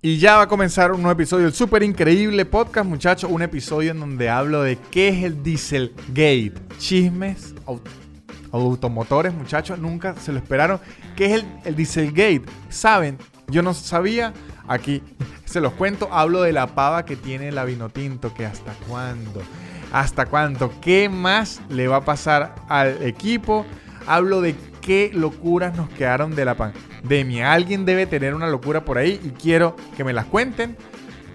Y ya va a comenzar un nuevo episodio del súper increíble podcast, muchachos. Un episodio en donde hablo de qué es el Dieselgate. Chismes automotores, muchachos. Nunca se lo esperaron. ¿Qué es el, el Dieselgate? ¿Saben? Yo no sabía. Aquí se los cuento. Hablo de la pava que tiene la Vinotinto. Que hasta cuándo. ¿Hasta cuándo? ¿Qué más le va a pasar al equipo? Hablo de qué locuras nos quedaron de la pandemia. Alguien debe tener una locura por ahí y quiero que me las cuenten.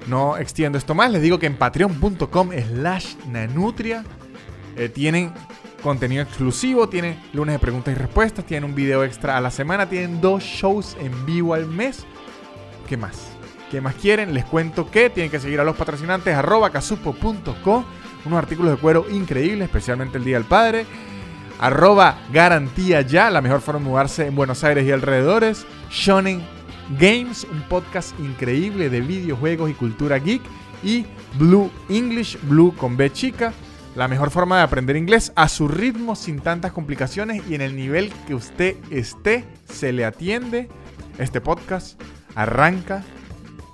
No extiendo esto más. Les digo que en patreon.com slash nanutria eh, tienen contenido exclusivo, tienen lunes de preguntas y respuestas, tienen un video extra a la semana, tienen dos shows en vivo al mes. ¿Qué más? ¿Qué más quieren? Les cuento que tienen que seguir a los patrocinantes arroba casupo.co, unos artículos de cuero increíbles, especialmente el Día del Padre arroba garantía ya, la mejor forma de mudarse en Buenos Aires y alrededores, Shonen Games, un podcast increíble de videojuegos y cultura geek, y Blue English, Blue con B chica, la mejor forma de aprender inglés a su ritmo sin tantas complicaciones y en el nivel que usted esté, se le atiende. Este podcast arranca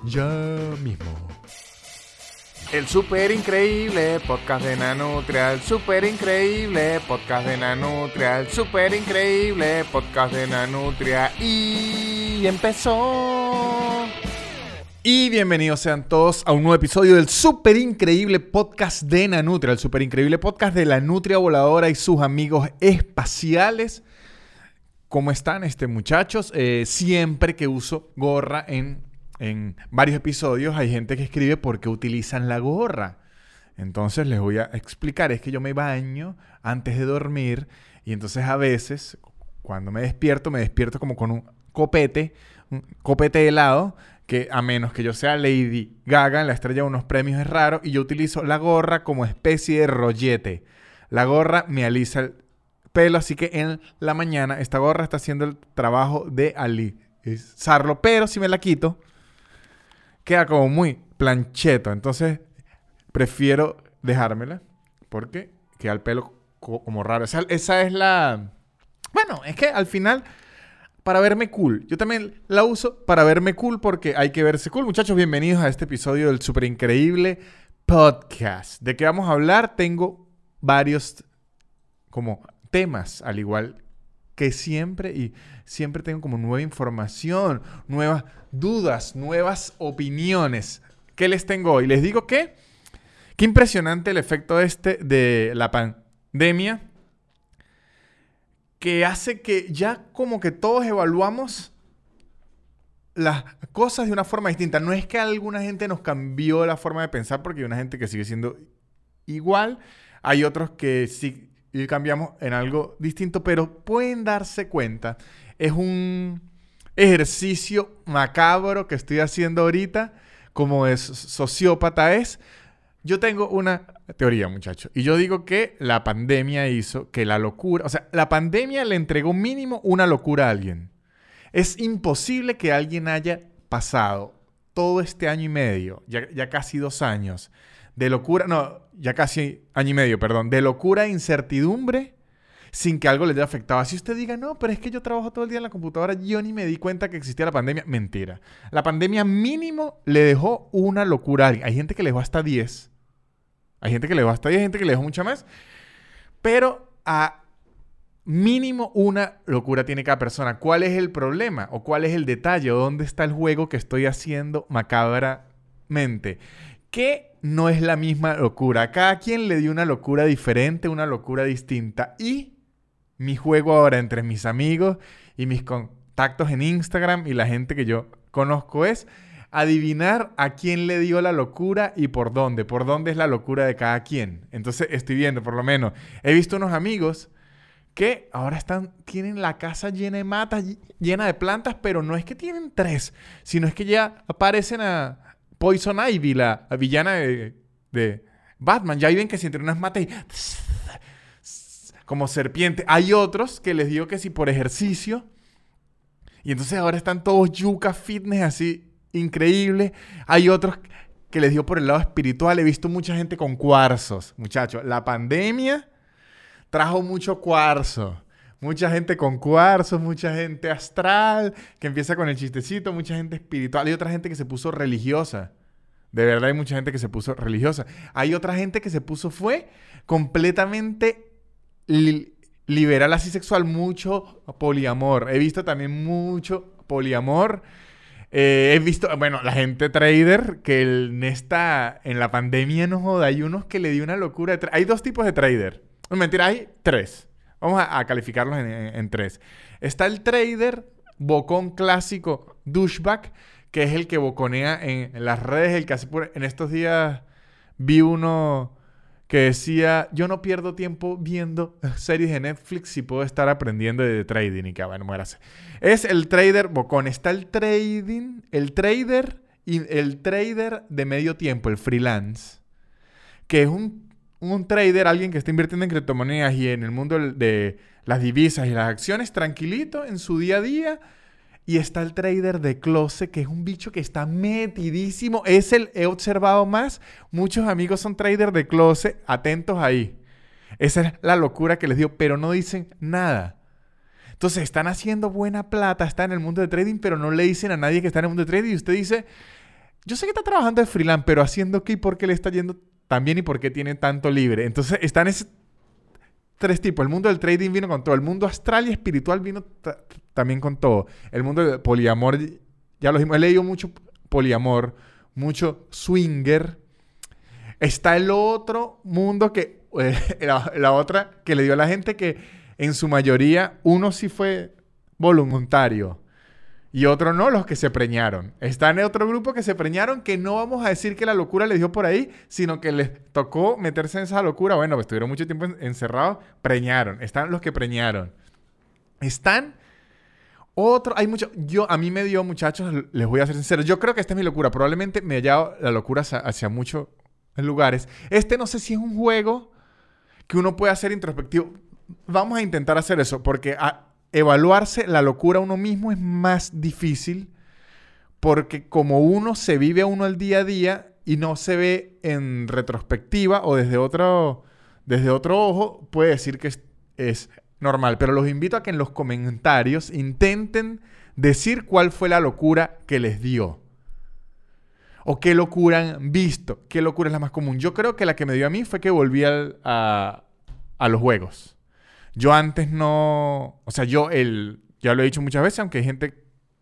ya mismo. El super increíble podcast de Nanutria, el super increíble podcast de Nanutria, el super increíble podcast de Nanutria y empezó. Y bienvenidos sean todos a un nuevo episodio del super increíble podcast de Nanutria, el super increíble podcast de la Nutria Voladora y sus amigos espaciales. ¿Cómo están, este muchachos? Eh, siempre que uso gorra en en varios episodios hay gente que escribe por qué utilizan la gorra. Entonces les voy a explicar, es que yo me baño antes de dormir y entonces a veces cuando me despierto me despierto como con un copete, un copete helado, que a menos que yo sea Lady Gaga en la estrella de unos premios es raro y yo utilizo la gorra como especie de rollete. La gorra me alisa el pelo, así que en la mañana esta gorra está haciendo el trabajo de alisarlo, pero si me la quito queda como muy plancheto. Entonces, prefiero dejármela porque queda el pelo como raro. Esa, es la... Bueno, es que al final, para verme cool. Yo también la uso para verme cool porque hay que verse cool. Muchachos, bienvenidos a este episodio del super increíble podcast. ¿De qué vamos a hablar? Tengo varios como temas, al igual que siempre y siempre tengo como nueva información, nuevas dudas, nuevas opiniones. ¿Qué les tengo hoy? Les digo que, qué impresionante el efecto este de la pandemia, que hace que ya como que todos evaluamos las cosas de una forma distinta. No es que alguna gente nos cambió la forma de pensar, porque hay una gente que sigue siendo igual, hay otros que sí y cambiamos en algo distinto, pero pueden darse cuenta. Es un ejercicio macabro que estoy haciendo ahorita, como es sociópata es. Yo tengo una teoría, muchachos, y yo digo que la pandemia hizo que la locura, o sea, la pandemia le entregó mínimo una locura a alguien. Es imposible que alguien haya pasado todo este año y medio, ya, ya casi dos años, de locura, no, ya casi año y medio, perdón, de locura e incertidumbre sin que algo le haya afectado. Si usted diga, no, pero es que yo trabajo todo el día en la computadora, yo ni me di cuenta que existía la pandemia. Mentira. La pandemia mínimo le dejó una locura a alguien. Hay gente que le dejó hasta 10. Hay gente que le dejó hasta 10, gente que le dejó mucha más. Pero a mínimo una locura tiene cada persona. ¿Cuál es el problema? ¿O cuál es el detalle? ¿O dónde está el juego que estoy haciendo macabramente? ¿Qué no es la misma locura. Cada quien le dio una locura diferente, una locura distinta. Y mi juego ahora entre mis amigos y mis contactos en Instagram y la gente que yo conozco es adivinar a quién le dio la locura y por dónde, por dónde es la locura de cada quien. Entonces estoy viendo, por lo menos, he visto unos amigos que ahora están, tienen la casa llena de matas, llena de plantas, pero no es que tienen tres, sino es que ya aparecen a, Poison Ivy, la, villana de, Batman. Ya ven que si entre unas mata y... Como serpiente. Hay otros que les digo que si por ejercicio. Y entonces ahora están todos yuca fitness así, increíble. Hay otros que les digo por el lado espiritual. He visto mucha gente con cuarzos, muchachos. La pandemia trajo mucho cuarzo. Mucha gente con cuarzos, mucha gente astral, que empieza con el chistecito, mucha gente espiritual y otra gente que se puso religiosa. De verdad hay mucha gente que se puso religiosa. Hay otra gente que se puso, fue completamente liberal así sexual, mucho poliamor. He visto también mucho poliamor. Eh, he visto, bueno, la gente trader que esta, en la pandemia no joda, hay unos que le dio una locura. Hay dos tipos de trader. No, mentira, hay tres. Vamos a, calificarlos en, tres. Está el trader bocón clásico douchebag, que es el que boconea en, las redes, el que hace por, en estos días vi uno que decía, yo no pierdo tiempo viendo series de Netflix si puedo estar aprendiendo de trading y que bueno, muérase. Es el trader bocón. Está el trading, el trader y el trader de medio tiempo, el freelance, que es un, un trader, alguien que está invirtiendo en criptomonedas y en el mundo de las divisas y las acciones, tranquilito en su día a día y está el trader de closet, que es un bicho que está metidísimo. Es el, he observado más. Muchos amigos son traders de closet. Atentos ahí. Esa es la locura que les dio, pero no dicen nada. Entonces están haciendo buena plata, están en el mundo de trading, pero no le dicen a nadie que está en el mundo de trading. Y usted dice, yo sé que está trabajando de freelance, pero haciendo qué y por qué le está yendo tan bien y por qué tiene tanto libre. Entonces están ese tres tipos. El mundo del trading vino con todo. El mundo astral y espiritual vino también con todo. El mundo del poliamor, ya lo dijimos, he leído mucho poliamor, mucho swinger. Está el otro mundo que, eh, la, otra que le dio a la gente que en su mayoría uno sí fue voluntario y otro no, los que se preñaron. Está en otro grupo que se preñaron, que no vamos a decir que la locura les dio por ahí, sino que les tocó meterse en esa locura. Bueno, pues estuvieron mucho tiempo encerrados, preñaron. Están los que preñaron. Están otro, hay mucho, yo, a mí me dio, muchachos, les voy a ser sincero, yo creo que esta es mi locura, probablemente me haya la locura hacia, muchos lugares. Este no sé si es un juego que uno puede hacer introspectivo. Vamos a intentar hacer eso, porque evaluarse la locura uno mismo es más difícil, porque como uno se vive a uno el día a día y no se ve en retrospectiva o desde otro, desde otro ojo, puede decir que es normal. Pero los invito a que en los comentarios intenten decir cuál fue la locura que les dio. O qué locura han visto. ¿Qué locura es la más común? Yo creo que la que me dio a mí fue que volví a, a los juegos. Yo antes no... O sea, yo el... Ya lo he dicho muchas veces, aunque hay gente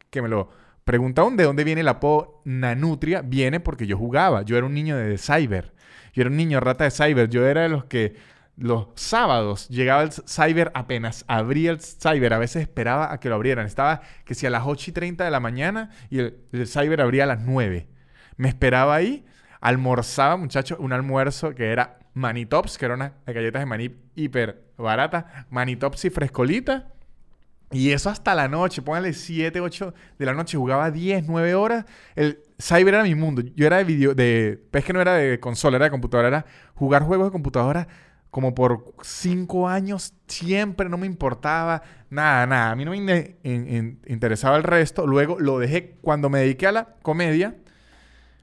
que me lo pregunta de dónde viene el apodo Nanutria. Viene porque yo jugaba. Yo era un niño de cyber. Yo era un niño rata de cyber. Yo era de los que los sábados llegaba el cyber apenas abría el cyber, a veces esperaba a que lo abrieran. Estaba que si a las 8 y 30 de la mañana y el, cyber abría a las 9. Me esperaba ahí, almorzaba, muchachos, un almuerzo que era Manitops, que era una galletas de maní hiper barata, Manitops y frescolita. Y eso hasta la noche, póngale 7, 8 de la noche, jugaba 10, 9 horas. El cyber era mi mundo. Yo era de video, de, es que no era de consola, era de computadora, era jugar juegos de computadora como por cinco años, siempre no me importaba nada, nada. A mí no me interesaba el resto. Luego lo dejé. Cuando me dediqué a la comedia,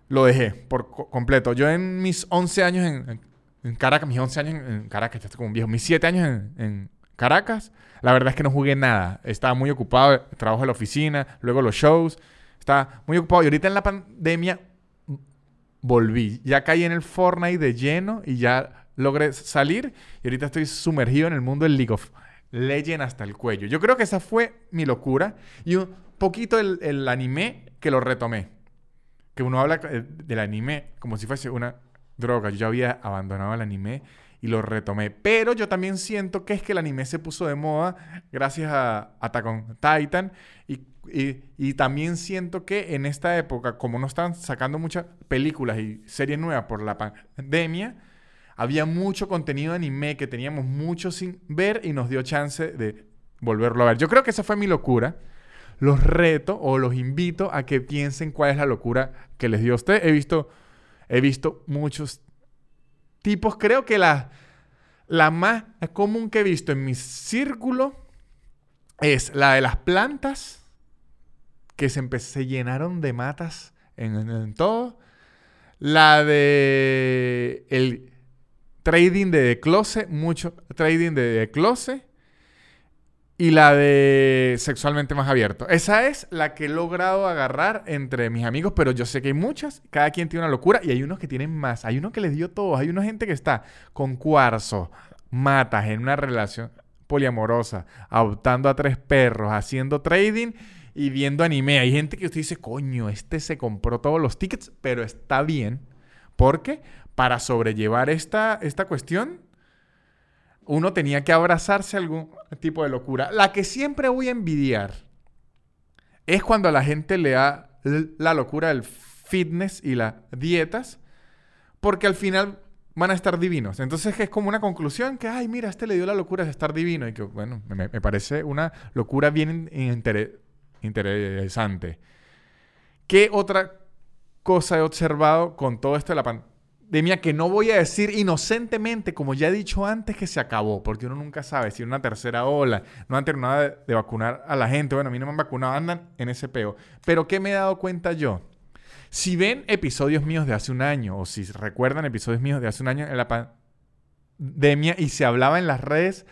lo dejé por completo. Yo en mis 11 años en, Caracas, mis 11 años en, Caracas, ya estoy como un viejo, mis 7 años en, Caracas, la verdad es que no jugué nada. Estaba muy ocupado, trabajo en la oficina, luego los shows. Estaba muy ocupado. Y ahorita en la pandemia volví. Ya caí en el Fortnite de lleno y ya logré salir y ahorita estoy sumergido en el mundo del League of Legends hasta el cuello. Yo creo que esa fue mi locura y un poquito el, anime que lo retomé. Que uno habla eh, del anime como si fuese una droga. Yo ya había abandonado el anime y lo retomé. Pero yo también siento que es que el anime se puso de moda gracias a Attack on Titan. Y, y, también siento que en esta época, como no están sacando muchas películas y series nuevas por la pandemia, había mucho contenido de anime que teníamos mucho sin ver y nos dio chance de volverlo a ver. Yo creo que esa fue mi locura. Los reto o los invito a que piensen cuál es la locura que les dio a usted. He visto, he visto muchos tipos. Creo que la, la más común que he visto en mi círculo es la de las plantas que se, se llenaron de matas en, en todo. La de el trading de closet, mucho trading de closet. Y la de sexualmente más abierto. Esa es la que he logrado agarrar entre mis amigos, pero yo sé que hay muchas, cada quien tiene una locura y hay unos que tienen más, hay unos que les dio todo, hay una gente que está con cuarzo, matas en una relación poliamorosa, adoptando a tres perros, haciendo trading y viendo anime. Hay gente que usted dice, coño, este se compró todos los tickets, pero está bien, porque para sobrellevar esta, esta cuestión uno tenía que abrazarse a algún tipo de locura. La que siempre voy a envidiar es cuando a la gente le da la locura del fitness y las dietas, porque al final van a estar divinos. Entonces es como una conclusión que, ay, mira, este le dio la locura de estar divino y que, bueno, me, parece una locura bien interesante. ¿Qué otra cosa he observado con todo esto de la pandemia? Mía que no voy a decir inocentemente, como ya he dicho antes, que se acabó, porque uno nunca sabe si una tercera ola, no han terminado de, de, vacunar a la gente, bueno, a mí no me han vacunado, andan en ese peo. Pero ¿qué me he dado cuenta yo? Si ven episodios míos de hace un año, o si recuerdan episodios míos de hace un año en la pandemia y se hablaba en las redes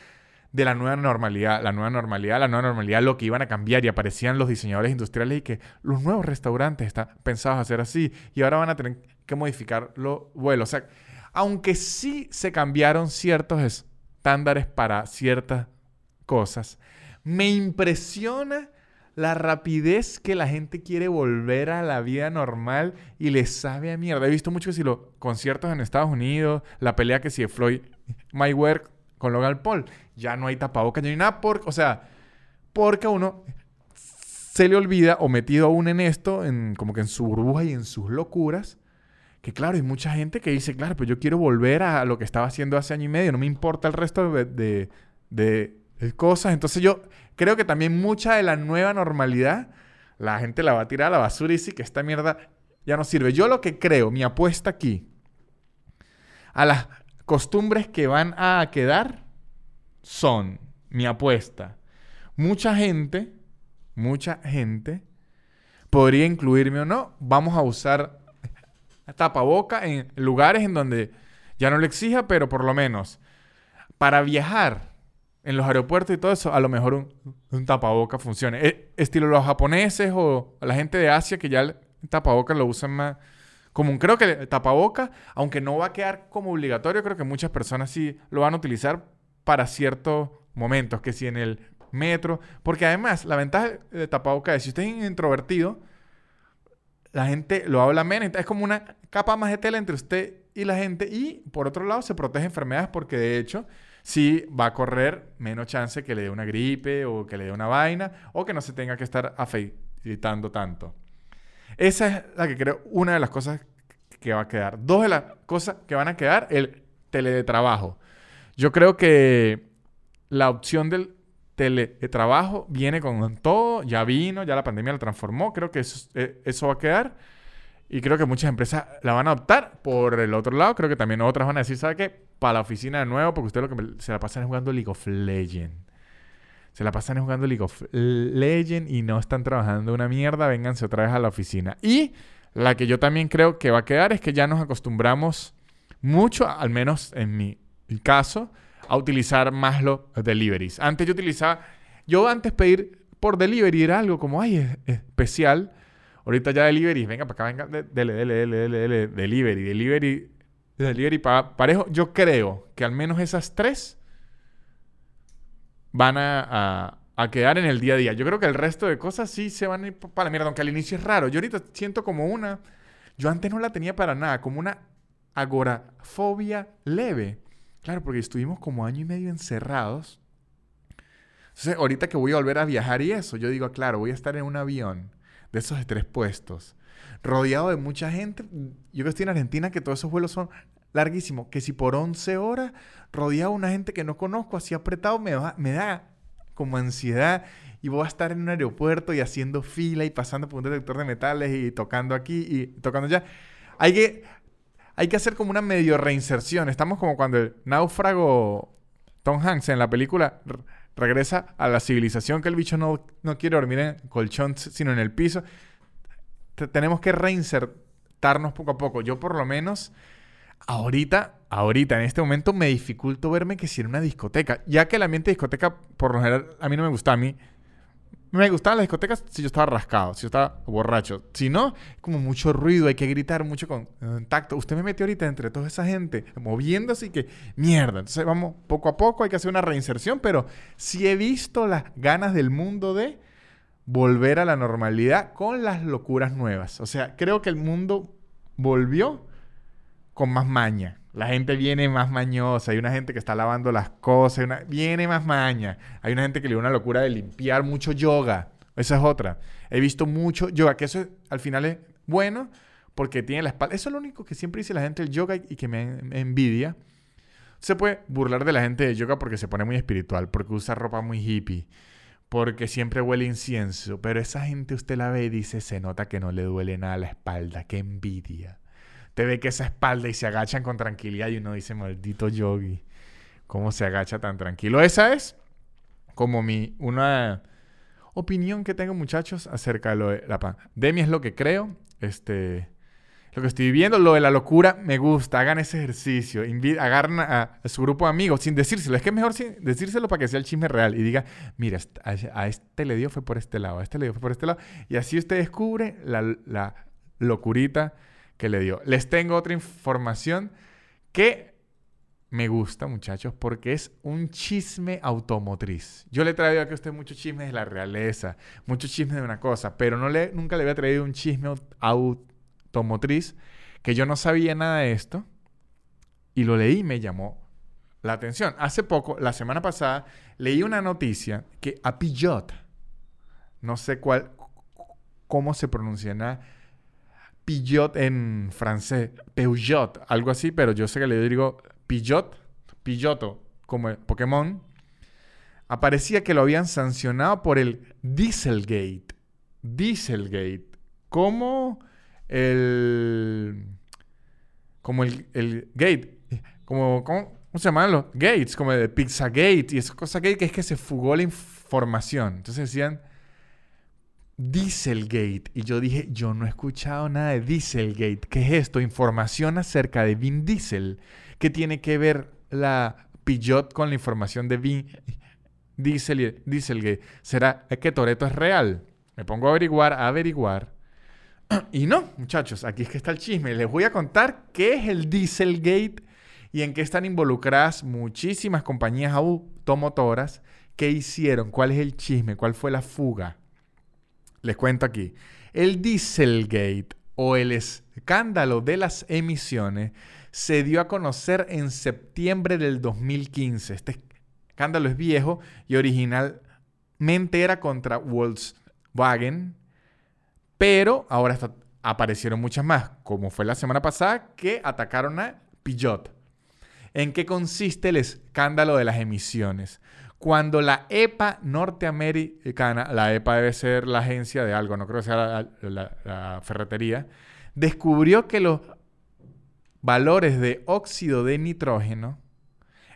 de la nueva normalidad, la nueva normalidad, la nueva normalidad, lo que iban a cambiar y aparecían los diseñadores industriales y que los nuevos restaurantes están pensados a ser así y ahora van a tener que modificar los vuelos. O sea, aunque sí se cambiaron ciertos estándares para ciertas cosas, me impresiona la rapidez que la gente quiere volver a la vida normal y le sabe a mierda. He visto mucho que si los conciertos en Estados Unidos, la pelea que si de Floyd Mayweather con Logan Paul, ya no hay tapabocas ni nada, porque, o sea, porque uno se le olvida o metido aún en esto, en, como que en su burbuja y en sus locuras, que claro, hay mucha gente que dice, claro, pues yo quiero volver a lo que estaba haciendo hace año y medio, no me importa el resto de, de, cosas. Entonces yo creo que también mucha de la nueva normalidad, la gente la va a tirar a la basura y dice que esta mierda ya no sirve. Yo lo que creo, mi apuesta aquí, a las costumbres que van a quedar son, mi apuesta, mucha gente, mucha gente, podría incluirme o no, vamos a usar tapaboca en lugares en donde ya no lo exija, pero por lo menos para viajar en los aeropuertos y todo eso, a lo mejor un, un tapaboca funcione. E, estilo los japoneses o la gente de Asia que ya el tapaboca lo usan más común. Creo que tapaboca, aunque no va a quedar como obligatorio, creo que muchas personas sí lo van a utilizar para ciertos momentos, que si en el metro, porque además la ventaja de tapaboca es si usted es introvertido, la gente lo habla menos. Es como una capa más de tela entre usted y la gente. Y por otro lado, se protege enfermedades porque de hecho, sí va a correr menos chance que le dé una gripe o que le dé una vaina o que no se tenga que estar afeitando tanto. Esa es la que creo una de las cosas que va a quedar. Dos de las cosas que van a quedar, el teletrabajo. Yo creo que la opción del teletrabajo viene con todo, ya vino, ya la pandemia lo transformó, creo que eso, eh, va a quedar y creo que muchas empresas la van a adoptar. Por el otro lado, creo que también otras van a decir, ¿sabe qué? Para la oficina de nuevo, porque usted lo que se la pasan es jugando League of Legends. Se la pasan jugando League of Legends y no están trabajando una mierda, vénganse otra vez a la oficina. Y la que yo también creo que va a quedar es que ya nos acostumbramos mucho, al menos en mi caso, a utilizar más los deliveries. Antes yo utilizaba, yo antes pedir por delivery era algo como, ay, es especial. Ahorita ya delivery, venga para acá, venga, dele, dele, dele, dele, delivery, delivery, delivery parejo. Yo creo que al menos esas tres van a, a, quedar en el día a día. Yo creo que el resto de cosas sí se van a ir para la mierda, aunque al inicio es raro. Yo ahorita siento como una, yo antes no la tenía para nada, como una agorafobia leve. Claro, porque estuvimos como año y medio encerrados. Entonces, ahorita que voy a volver a viajar y eso, yo digo, claro, voy a estar en un avión de esos de tres puestos, rodeado de mucha gente. Yo que estoy en Argentina, que todos esos vuelos son larguísimos, que si por 11 horas rodeado de una gente que no conozco, así apretado, me, me da como ansiedad y voy a estar en un aeropuerto y haciendo fila y pasando por un detector de metales y tocando aquí y tocando allá. Hay que, hay que hacer como una medio reinserción. Estamos como cuando el náufrago Tom Hanks en la película regresa a la civilización que el bicho no, no quiere dormir en colchón sino en el piso. tenemos que reinsertarnos poco a poco. Yo por lo menos ahorita, ahorita, en este momento me dificulto verme que si en una discoteca, ya que el ambiente discoteca, por lo general, a mí no me gusta, a mí me gustaban las discotecas si yo estaba rascado, si yo estaba borracho. Si no, como mucho ruido, hay que gritar mucho con tacto. Usted me metió ahorita entre toda esa gente moviéndose y que mierda. Entonces vamos poco a poco, hay que hacer una reinserción, pero sí he visto las ganas del mundo de volver a la normalidad con las locuras nuevas. O sea, creo que el mundo volvió con más maña. La gente viene más mañosa, hay una gente que está lavando las cosas, viene más maña. Hay una gente que le da una locura de limpiar mucho yoga. Esa es otra. He visto mucho yoga, que eso al final es bueno porque tiene la espalda. Eso es lo único que siempre dice la gente del yoga y que me, envidia. Se puede burlar de la gente de yoga porque se pone muy espiritual, porque usa ropa muy hippie, porque siempre huele incienso. Pero esa gente usted la ve y dice, se nota que no le duele nada la espalda. Qué envidia te ve que esa espalda y se agachan con tranquilidad y uno dice, maldito yogi, ¿cómo se agacha tan tranquilo? Esa es como mi, una opinión que tengo muchachos acerca de lo de la pandemia, es lo que creo, este, lo que estoy viviendo, lo de la locura, me gusta, hagan ese ejercicio, agarren a, su grupo de amigos sin decírselo, es que es mejor sin decírselo para que sea el chisme real y diga, mira, a, este le dio fue por este lado, a este le dio fue por este lado, y así usted descubre la, la locurita que le dio. Les tengo otra información que me gusta, muchachos, porque es un chisme automotriz. Yo le traigo aquí a usted muchos chismes de la realeza, muchos chismes de una cosa, pero no le, nunca le había traído un chisme automotriz que yo no sabía nada de esto y lo leí y me llamó la atención. Hace poco, la semana pasada, leí una noticia que a Peugeot, no sé cuál, cómo se pronuncia, nada, Pillot en francés, Peugeot, algo así, pero yo sé que le digo Pillot, Pilloto, como Pokémon, aparecía que lo habían sancionado por el Dieselgate. Dieselgate. Como el. Como el, el gate. Como, ¿cómo, se llaman los gates? Como el Pizzagate y esa cosa gate que es que se fugó la información. Entonces decían Dieselgate. Y yo dije, yo no he escuchado nada de Dieselgate. ¿Qué es esto? Información acerca de Vin Diesel. ¿Qué tiene que ver la Peugeot con la información de Vin Diesel Dieselgate? ¿Será que Toreto es real? Me pongo a averiguar, a averiguar. Y no, muchachos, aquí es que está el chisme. Les voy a contar qué es el Dieselgate y en qué están involucradas muchísimas compañías automotoras. ¿Qué hicieron? ¿Cuál es el chisme? ¿Cuál fue la fuga? Les cuento aquí. El Dieselgate o el escándalo de las emisiones se dio a conocer en septiembre del 2015. Este escándalo es viejo y originalmente era contra Volkswagen, pero ahora aparecieron muchas más, como fue la semana pasada, que atacaron a Peugeot. ¿En qué consiste el escándalo de las emisiones? Cuando la EPA norteamericana, la EPA debe ser la agencia de algo, no creo que sea la, ferretería, descubrió que los valores de óxido de nitrógeno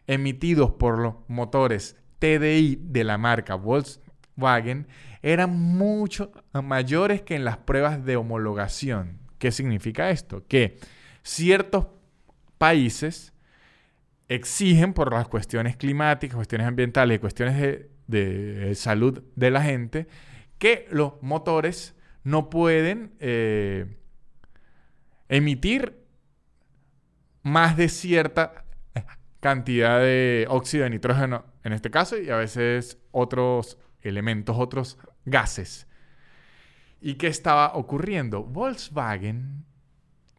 emitidos por los motores TDI de la marca Volkswagen eran mucho mayores que en las pruebas de homologación. ¿Qué significa esto? Que ciertos países exigen por las cuestiones climáticas, cuestiones ambientales y cuestiones de, salud de la gente, que los motores no pueden eh, emitir más de cierta cantidad de óxido de nitrógeno en este caso y a veces otros elementos, otros gases. ¿Y qué estaba ocurriendo? Volkswagen,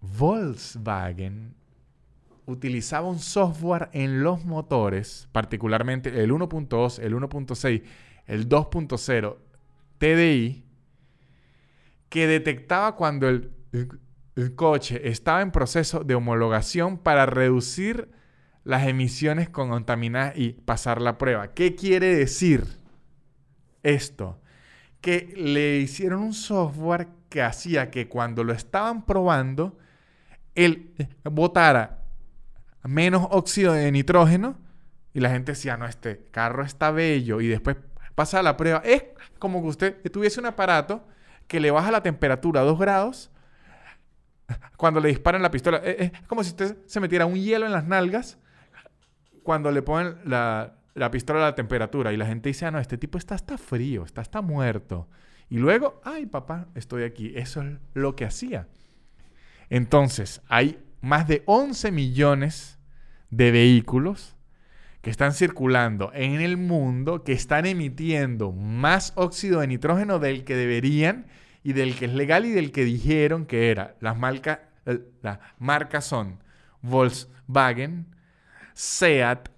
Volkswagen utilizaba un software en los motores, particularmente el 1.2, el 1.6, el 2.0 TDI, que detectaba cuando el, coche estaba en proceso de homologación para reducir las emisiones contaminadas y pasar la prueba. ¿Qué quiere decir esto? Que le hicieron un software que hacía que cuando lo estaban probando, él botara menos óxido de nitrógeno y la gente decía, no, este carro está bello y después pasa la prueba. Es como que usted tuviese un aparato que le baja la temperatura a 2 grados cuando le disparan la pistola. Es como si usted se metiera un hielo en las nalgas cuando le ponen la, la pistola a la temperatura y la gente dice, ah, no, este tipo está hasta frío, está hasta muerto. Y luego, ay, papá, estoy aquí. Eso es lo que hacía. Entonces, hay más de 11 millones de vehículos que están circulando en el mundo, que están emitiendo más óxido de nitrógeno del que deberían y del que es legal y del que dijeron que era. Las, marcas marcas son Volkswagen, Seat,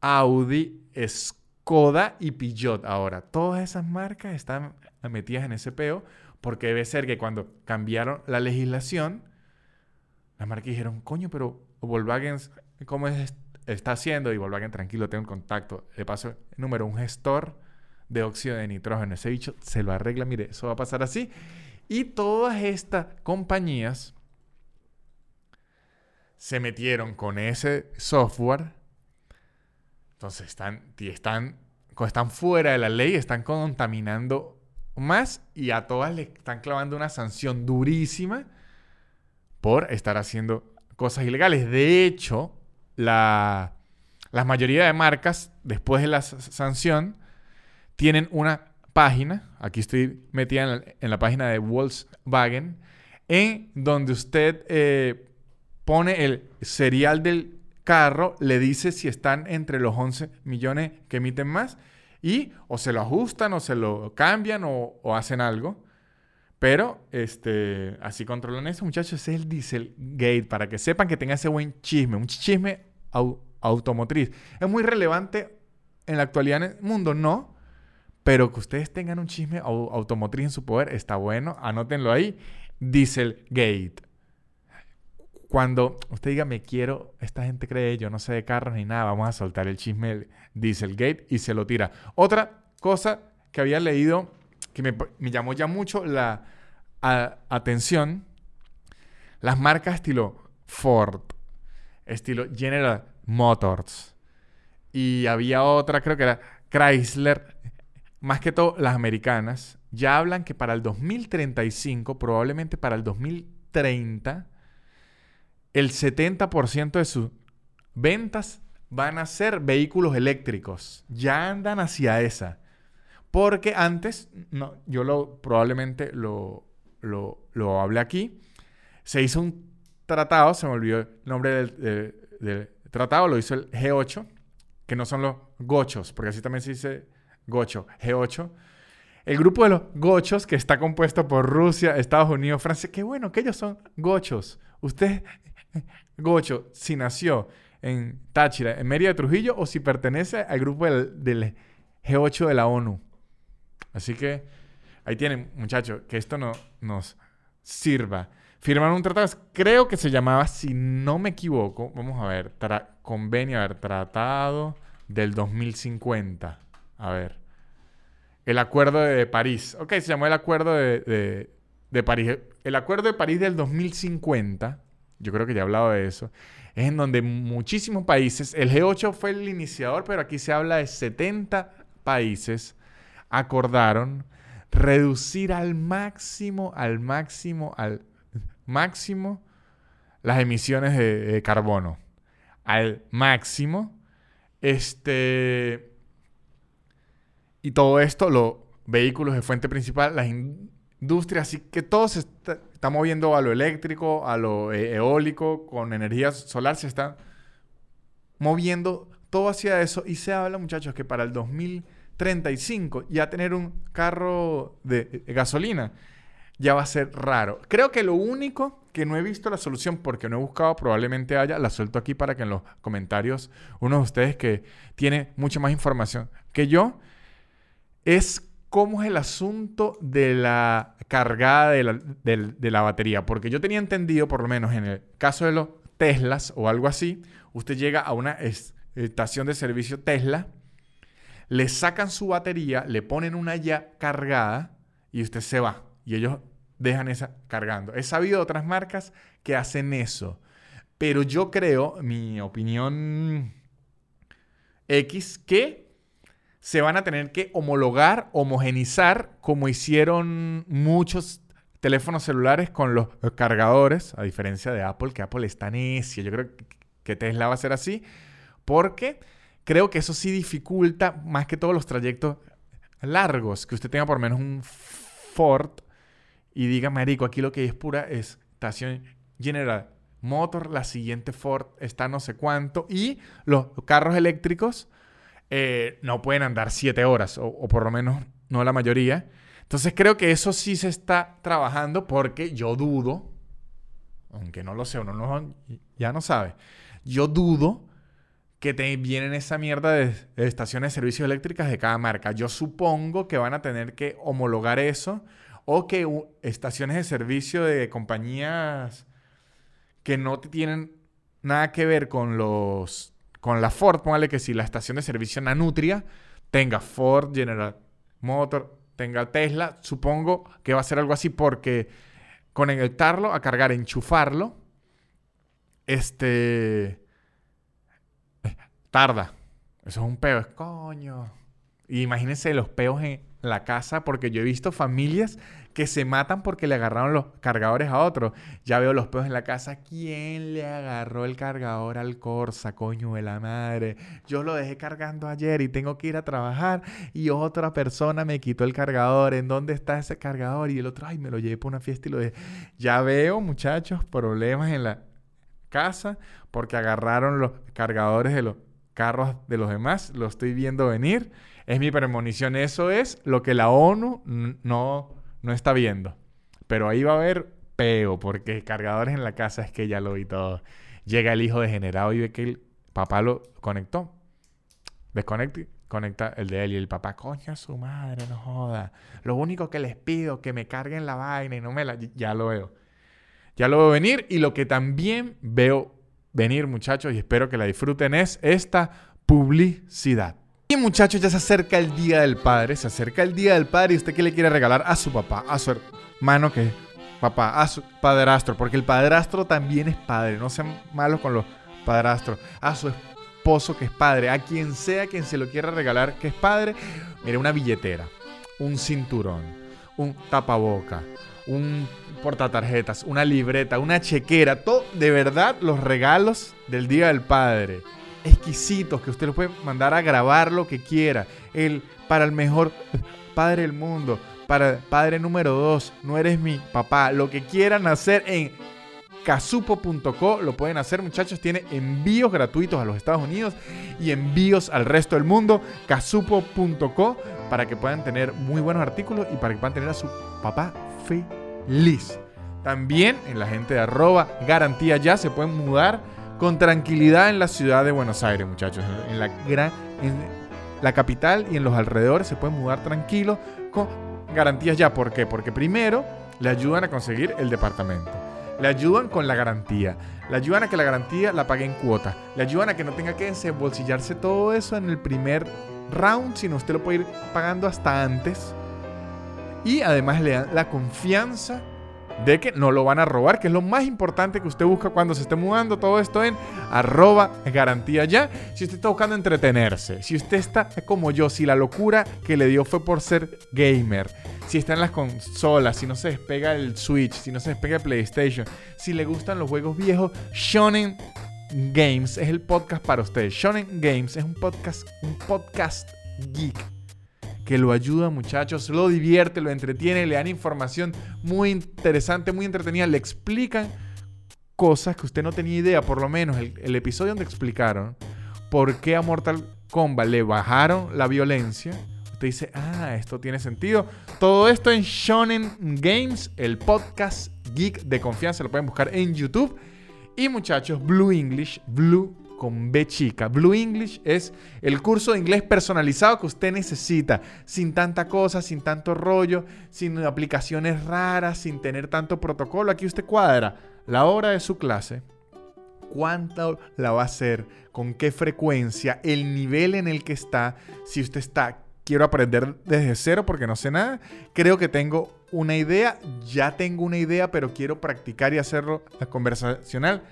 Audi, Skoda y Peugeot. Ahora, todas esas marcas están metidas en ese peo porque debe ser que cuando cambiaron la legislación, las marcas dijeron, coño, pero Volkswagen, ¿cómo es, está haciendo? Y Volkswagen, tranquilo, tengo un contacto. De paso, número, un gestor de óxido de nitrógeno. Ese bicho se lo arregla, mire, eso va a pasar así. Y todas estas compañías se metieron con ese software. Entonces están, están, están fuera de la ley, están contaminando más y a todas le están clavando una sanción durísima por estar haciendo cosas ilegales. De hecho, la, la mayoría de marcas, después de la sanción, tienen una página, aquí estoy metida en la, página de Volkswagen, en donde usted eh, pone el serial del carro, le dice si están entre los 11 millones que emiten más y o se lo ajustan o se lo cambian o hacen algo. Pero este, así controlan eso, muchachos. Es el Dieselgate, para que sepan que tenga ese buen chisme, un chisme au automotriz. ¿Es muy relevante en la actualidad en el mundo? No. Pero que ustedes tengan un chisme au automotriz en su poder está bueno. Anótenlo ahí. Dieselgate. Cuando usted diga, me quiero, esta gente cree, yo no sé de carros ni nada, vamos a soltar el chisme Dieselgate y se lo tira. Otra cosa que había leído que me, llamó ya mucho la atención, las marcas estilo Ford, estilo General Motors, y había otra, creo que era Chrysler, más que todo las americanas, ya hablan que para el 2035, probablemente para el 2030, el 70% de sus ventas van a ser vehículos eléctricos. Ya andan hacia esa. Porque antes, no, yo lo, probablemente lo, lo, lo hablé aquí, se hizo un tratado, se me olvidó el nombre del, del, tratado, lo hizo el G8, que no son los gochos, porque así también se dice gocho, G8. El grupo de los gochos, que está compuesto por Rusia, Estados Unidos, Francia, qué bueno que ellos son gochos. Usted, gocho, si nació en Táchira, en Mérida de Trujillo, o si pertenece al grupo del G8 de la ONU. Así que ahí tienen, muchachos, que esto no nos sirva. Firmaron un tratado, creo que se llamaba, si no me equivoco, vamos a ver, convenio, a ver, tratado del 2050. A ver. El acuerdo de París. Ok, se llamó el acuerdo de, de, de París. El acuerdo de París del 2050, yo creo que ya he hablado de eso, es en donde muchísimos países, el G8 fue el iniciador, pero aquí se habla de 70 países, acordaron reducir al máximo, al máximo, al máximo las emisiones de, carbono. Al máximo. Este. Y todo esto, los vehículos de fuente principal, las industrias, así que todo se está, moviendo a lo eléctrico, a lo e eólico, con energía solar, se está moviendo todo hacia eso. Y se habla, muchachos, que para el 2035 ya tener un carro de gasolina ya va a ser raro. Creo que lo único que no he visto la solución porque no he buscado, probablemente haya, la suelto aquí para que en los comentarios uno de ustedes que tiene mucha más información que yo, es cómo es el asunto de la cargada de la, de, de la, batería. Porque yo tenía entendido, por lo menos en el caso de los Teslas o algo así, usted llega a una estación de servicio Tesla, le sacan su batería, le ponen una ya cargada y usted se va. Y ellos dejan esa cargando. He sabido de otras marcas que hacen eso. Pero yo creo, mi opinión X, que se van a tener que homologar, homogenizar, como hicieron muchos teléfonos celulares con los cargadores, a diferencia de Apple, que Apple está necia. Yo creo que Tesla va a ser así, porque creo que eso sí dificulta más que todos los trayectos largos, que usted tenga por menos un Ford y diga, marico, aquí lo que es pura estación General Motor, la siguiente Ford está no sé cuánto, y los carros eléctricos eh, no pueden andar siete horas, o, por lo menos no la mayoría. Entonces creo que eso sí se está trabajando porque yo dudo, aunque no lo sé, uno ya no sabe, yo dudo que te vienen esa mierda de, estaciones de servicios eléctricas de cada marca. Yo supongo que van a tener que homologar eso o que estaciones de servicio de compañías que no tienen nada que ver con los con la Ford, póngale que si la estación de servicio Nanutria tenga Ford, General Motor, tenga Tesla, supongo que va a ser algo así porque conectarlo a cargar, enchufarlo, este tarda. Eso es un peo, es coño. imagínense los peos en la casa, porque yo he visto familias que se matan porque le agarraron los cargadores a otro. Ya veo los peos en la casa. ¿Quién le agarró el cargador al Corsa, coño de la madre? Yo lo dejé cargando ayer y tengo que ir a trabajar y otra persona me quitó el cargador. ¿En dónde está ese cargador? Y el otro, ay, me lo llevé para una fiesta y lo dejé. Ya veo, muchachos, problemas en la casa porque agarraron los cargadores de los carros de los demás, lo estoy viendo venir. Es mi premonición. Eso es lo que la ONU no, no está viendo. Pero ahí va a haber peo, porque cargadores en la casa es que ya lo vi todo. Llega el hijo degenerado y ve que el papá lo conectó. Desconecta conecta el de él y el papá, coño, su madre, no joda. Lo único que les pido, que me carguen la vaina y no me la... Ya lo veo. Ya lo veo venir y lo que también veo venir, muchachos, y espero que la disfruten, es esta publicidad. Y muchachos, ya se acerca el Día del Padre, se acerca el Día del Padre y usted qué le quiere regalar a su papá, a su hermano que papá, a su padrastro, porque el padrastro también es padre, no sean malos con los padrastros, a su esposo que es padre, a quien sea quien se lo quiera regalar que es padre, mire una billetera, un cinturón, un tapaboca, un portatarjetas, una libreta, una chequera, todo, de verdad, los regalos del Día del Padre. Exquisitos, que usted lo puede mandar a grabar lo que quiera. El, para el mejor padre del mundo, para padre número dos, no eres mi papá. Lo que quieran hacer en casupo.co lo pueden hacer, muchachos. Tiene envíos gratuitos a los Estados Unidos y envíos al resto del mundo. casupo.co para que puedan tener muy buenos artículos y para que puedan tener a su papá feliz. También en la gente de arroba garantía ya se pueden mudar con tranquilidad en la ciudad de Buenos Aires, muchachos. En la gran, en la capital y en los alrededores se pueden mudar tranquilos con garantías ya. ¿Por qué? Porque primero le ayudan a conseguir el departamento. Le ayudan con la garantía. Le ayudan a que la garantía la pague en cuota. Le ayudan a que no tenga que desembolsillarse todo eso en el primer round, sino usted lo puede ir pagando hasta antes y además le dan la confianza de que no lo van a robar, que es lo más importante que usted busca cuando se esté mudando. Todo esto en arroba garantía ya. Si usted está buscando entretenerse, si usted está como yo, si la locura que le dio fue por ser gamer, si está en las consolas, si no se despega el Switch, si no se despega el PlayStation, si le gustan los juegos viejos, Shonen Games es el podcast para ustedes. Shonen Games es un podcast, un podcast geek que lo ayuda, muchachos, lo divierte, lo entretiene, le dan información muy interesante, muy entretenida, le explican cosas que usted no tenía idea, por lo menos el, episodio donde explicaron por qué a Mortal Kombat le bajaron la violencia. Usted dice, ah, esto tiene sentido. Todo esto en Shonen Games, el podcast geek de confianza, lo pueden buscar en YouTube. Y muchachos, Blue English, Blue con B chica. Blue English es el curso de inglés personalizado que usted necesita, sin tanta cosa, sin tanto rollo, sin aplicaciones raras, sin tener tanto protocolo. Aquí usted cuadra la hora de su clase, cuánto la va a hacer, con qué frecuencia, el nivel en el que está, si usted está, quiero aprender desde cero porque no sé nada, creo que tengo una idea, ya tengo una idea, pero quiero practicar y hacerlo conversacional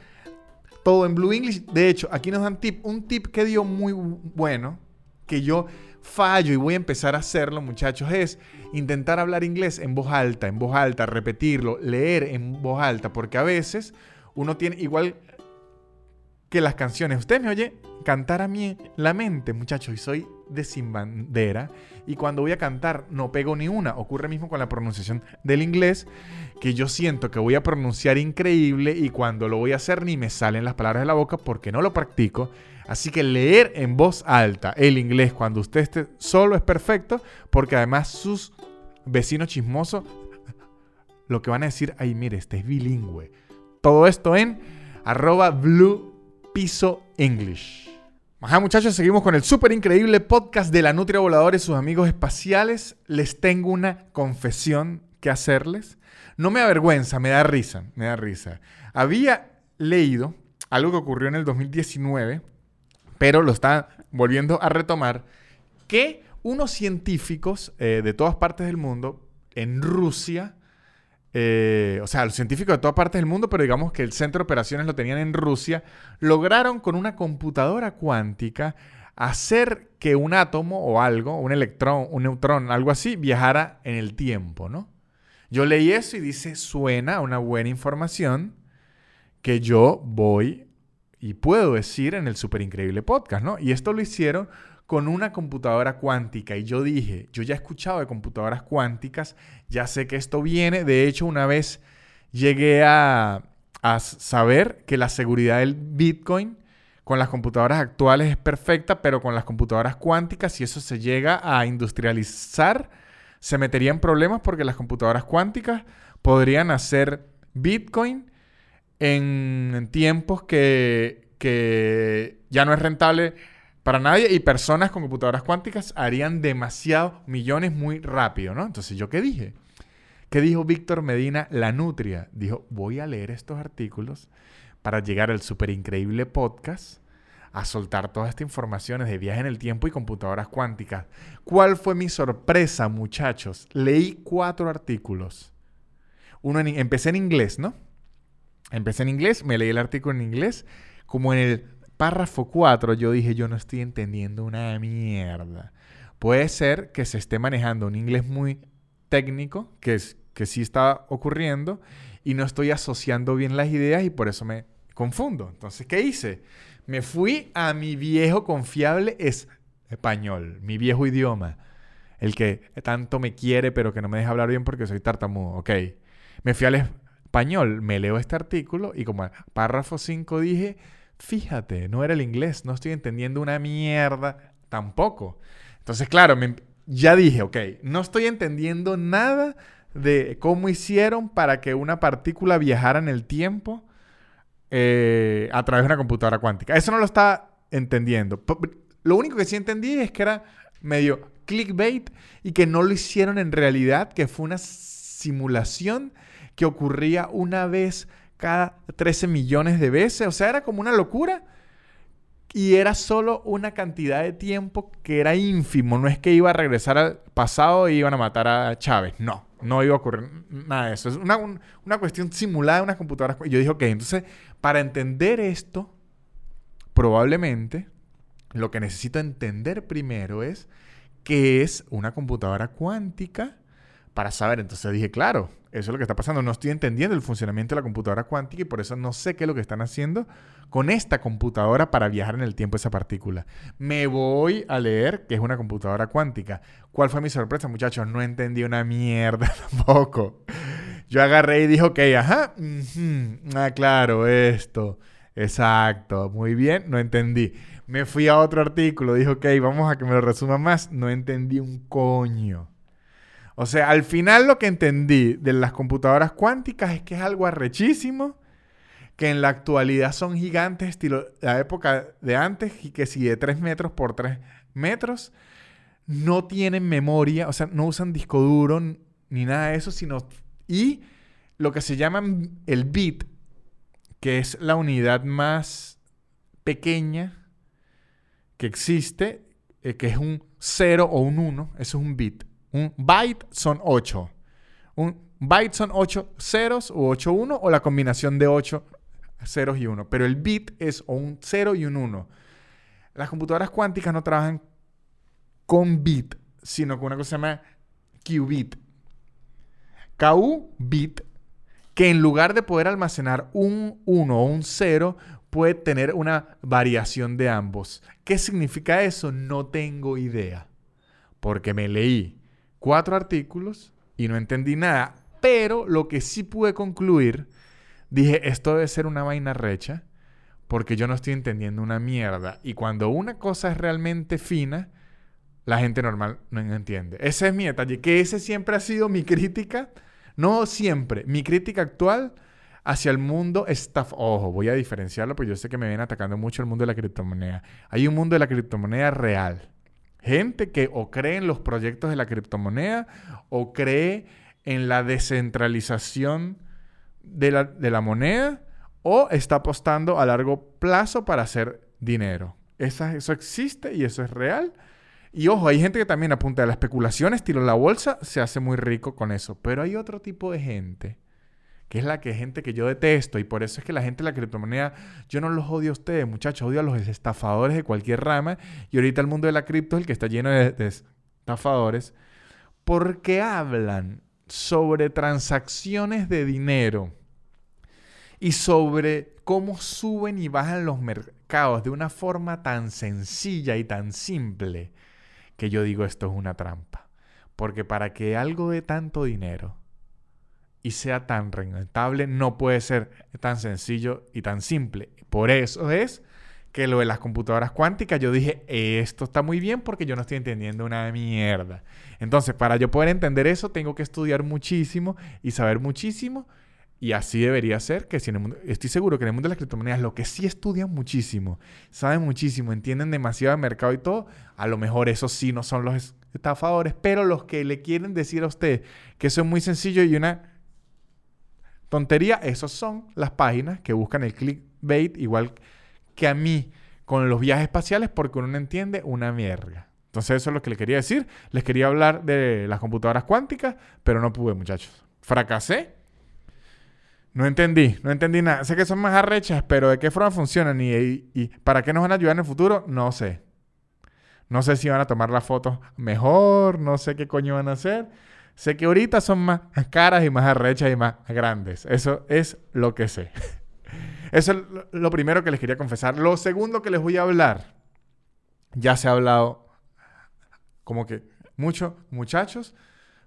todo en Blue English. De hecho, aquí nos dan tip, un tip que dio muy bueno, que yo fallo y voy a empezar a hacerlo, muchachos, es intentar hablar inglés en voz alta, en voz alta, repetirlo, leer en voz alta, porque a veces uno tiene igual que las canciones. Usted me oye cantar a mí la mente, muchachos, y soy de sin bandera. Y cuando voy a cantar no pego ni una. Ocurre mismo con la pronunciación del inglés, que yo siento que voy a pronunciar increíble y cuando lo voy a hacer ni me salen las palabras de la boca porque no lo practico. Así que leer en voz alta el inglés cuando usted esté solo es perfecto porque además sus vecinos chismosos lo que van a decir, ay mire, este es bilingüe. Todo esto en arroba blue Piso English. Ajá, muchachos, seguimos con el súper increíble podcast de la Nutria Voladora y sus amigos espaciales. Les tengo una confesión que hacerles. No me avergüenza, me da risa, me da risa. Había leído algo que ocurrió en el 2019, pero lo está volviendo a retomar, que unos científicos eh, de todas partes del mundo, en Rusia, eh, o sea, los científicos de todas partes del mundo, pero digamos que el centro de operaciones lo tenían en Rusia, lograron con una computadora cuántica hacer que un átomo o algo, un electrón, un neutrón, algo así, viajara en el tiempo, ¿no? Yo leí eso y dice, suena una buena información que yo voy y puedo decir en el super increíble podcast, ¿no? Y esto lo hicieron con una computadora cuántica. Y yo dije, yo ya he escuchado de computadoras cuánticas, ya sé que esto viene. De hecho, una vez llegué a, saber que la seguridad del Bitcoin con las computadoras actuales es perfecta, pero con las computadoras cuánticas, si eso se llega a industrializar, se metería en problemas porque las computadoras cuánticas podrían hacer Bitcoin en tiempos que, que ya no es rentable para nadie y personas con computadoras cuánticas harían demasiados millones muy rápido, ¿no? Entonces, ¿yo qué dije? ¿Qué dijo Víctor Medina, la nutria? Dijo, voy a leer estos artículos para llegar al súper increíble podcast a soltar todas estas informaciones de viaje en el tiempo y computadoras cuánticas. ¿Cuál fue mi sorpresa, muchachos? Leí cuatro artículos. Uno en, empecé en inglés, ¿no? Empecé en inglés, me leí el artículo en inglés, como en el párrafo 4 yo dije, yo no estoy entendiendo una mierda. Puede ser que se esté manejando un inglés muy técnico, que, es, que sí está ocurriendo, y no estoy asociando bien las ideas y por eso me confundo. Entonces, ¿qué hice? Me fui a mi viejo confiable es español, mi viejo idioma, el que tanto me quiere pero que no me deja hablar bien porque soy tartamudo. Ok, me fui al español, me leo este artículo y como párrafo 5 dije, fíjate, no era el inglés, no estoy entendiendo una mierda tampoco. Entonces, claro, ya dije, ok, no estoy entendiendo nada de cómo hicieron para que una partícula viajara en el tiempo eh, a través de una computadora cuántica. Eso no lo estaba entendiendo. Lo único que sí entendí es que era medio clickbait y que no lo hicieron en realidad, que fue una simulación que ocurría una vez cada 13 millones de veces. O sea, era como una locura. Y era solo una cantidad de tiempo que era ínfimo. No es que iba a regresar al pasado e iban a matar a Chávez. No, no iba a ocurrir nada de eso. Es una, una cuestión simulada de unas computadoras. Yo dije, ok, entonces, para entender esto, probablemente lo que necesito entender primero es qué es una computadora cuántica para saber. Entonces dije, claro, eso es lo que está pasando. No estoy entendiendo el funcionamiento de la computadora cuántica y por eso no sé qué es lo que están haciendo con esta computadora para viajar en el tiempo esa partícula. Me voy a leer que es una computadora cuántica. ¿Cuál fue mi sorpresa, muchachos? No entendí una mierda tampoco. Yo agarré y dije, ok, ajá, ah, claro, esto. Exacto, muy bien, no entendí. Me fui a otro artículo, dije, ok, vamos a que me lo resuma más. No entendí un coño. O sea, al final lo que entendí de las computadoras cuánticas es que es algo arrechísimo, que en la actualidad son gigantes, estilo la época de antes, y que si de 3 metros por 3 metros, no tienen memoria, o sea, no usan disco duro ni nada de eso, sino... Y lo que se llama el bit, que es la unidad más pequeña que existe, eh, que es un 0 o un 1, eso es un bit. Un byte son 8. Un byte son 8 ceros o 8 1 o la combinación de 8 ceros y 1. Pero el bit es un 0 y un 1. Las computadoras cuánticas no trabajan con bit, sino con una cosa que se llama qubit. Qubit, que en lugar de poder almacenar un 1 o un 0, puede tener una variación de ambos. ¿Qué significa eso? No tengo idea. Porque me leí cuatro artículos y no entendí nada. Pero lo que sí pude concluir, dije, esto debe ser una vaina recha, porque yo no estoy entendiendo una mierda. Y cuando una cosa es realmente fina, la gente normal no entiende. Ese es mi detalle, que ese siempre ha sido mi crítica, no siempre, mi crítica actual hacia el mundo staff. Ojo, voy a diferenciarlo, porque yo sé que me viene atacando mucho el mundo de la criptomoneda. Hay un mundo de la criptomoneda real. Gente que o cree en los proyectos de la criptomoneda o cree en la descentralización de la, moneda o está apostando a largo plazo para hacer dinero. eso existe y eso es real. Y ojo, hay gente que también apunta a la especulación, estilo la bolsa, se hace muy rico con eso. Pero hay otro tipo de gente, que es la que gente que yo detesto, y por eso es que la gente de la criptomoneda, yo no los odio a ustedes, muchachos, odio a los estafadores de cualquier rama. Y ahorita el mundo de la cripto es el que está lleno de, de estafadores, porque hablan sobre transacciones de dinero y sobre cómo suben y bajan los mercados de una forma tan sencilla y tan simple que yo digo esto es una trampa. Porque para que algo de tanto dinero y sea tan rentable no puede ser tan sencillo y tan simple. Por eso es que lo de las computadoras cuánticas, yo dije, esto está muy bien porque yo no estoy entendiendo una mierda. Entonces, para yo poder entender eso, tengo que estudiar muchísimo y saber muchísimo. Y así debería ser, que si en el mundo, estoy seguro que en el mundo de las criptomonedas, lo que sí estudian muchísimo, saben muchísimo, entienden demasiado de mercado y todo, a lo mejor esos sí no son los estafadores, pero los que le quieren decir a usted que eso es muy sencillo y una tontería, esos son las páginas que buscan el clickbait, igual que a mí con los viajes espaciales porque uno no entiende una mierda. Entonces eso es lo que les quería decir. Les quería hablar de las computadoras cuánticas, pero no pude, muchachos. Fracasé. No entendí, no entendí nada. Sé que son más arrechas, pero de qué forma funcionan y, y, para qué nos van a ayudar en el futuro, no sé. No sé si van a tomar las fotos mejor, no sé qué coño van a hacer. Sé que ahorita son más caras y más arrechas y más grandes. Eso es lo que sé. Eso es lo primero que les quería confesar. Lo segundo que les voy a hablar, ya se ha hablado como que mucho, muchachos,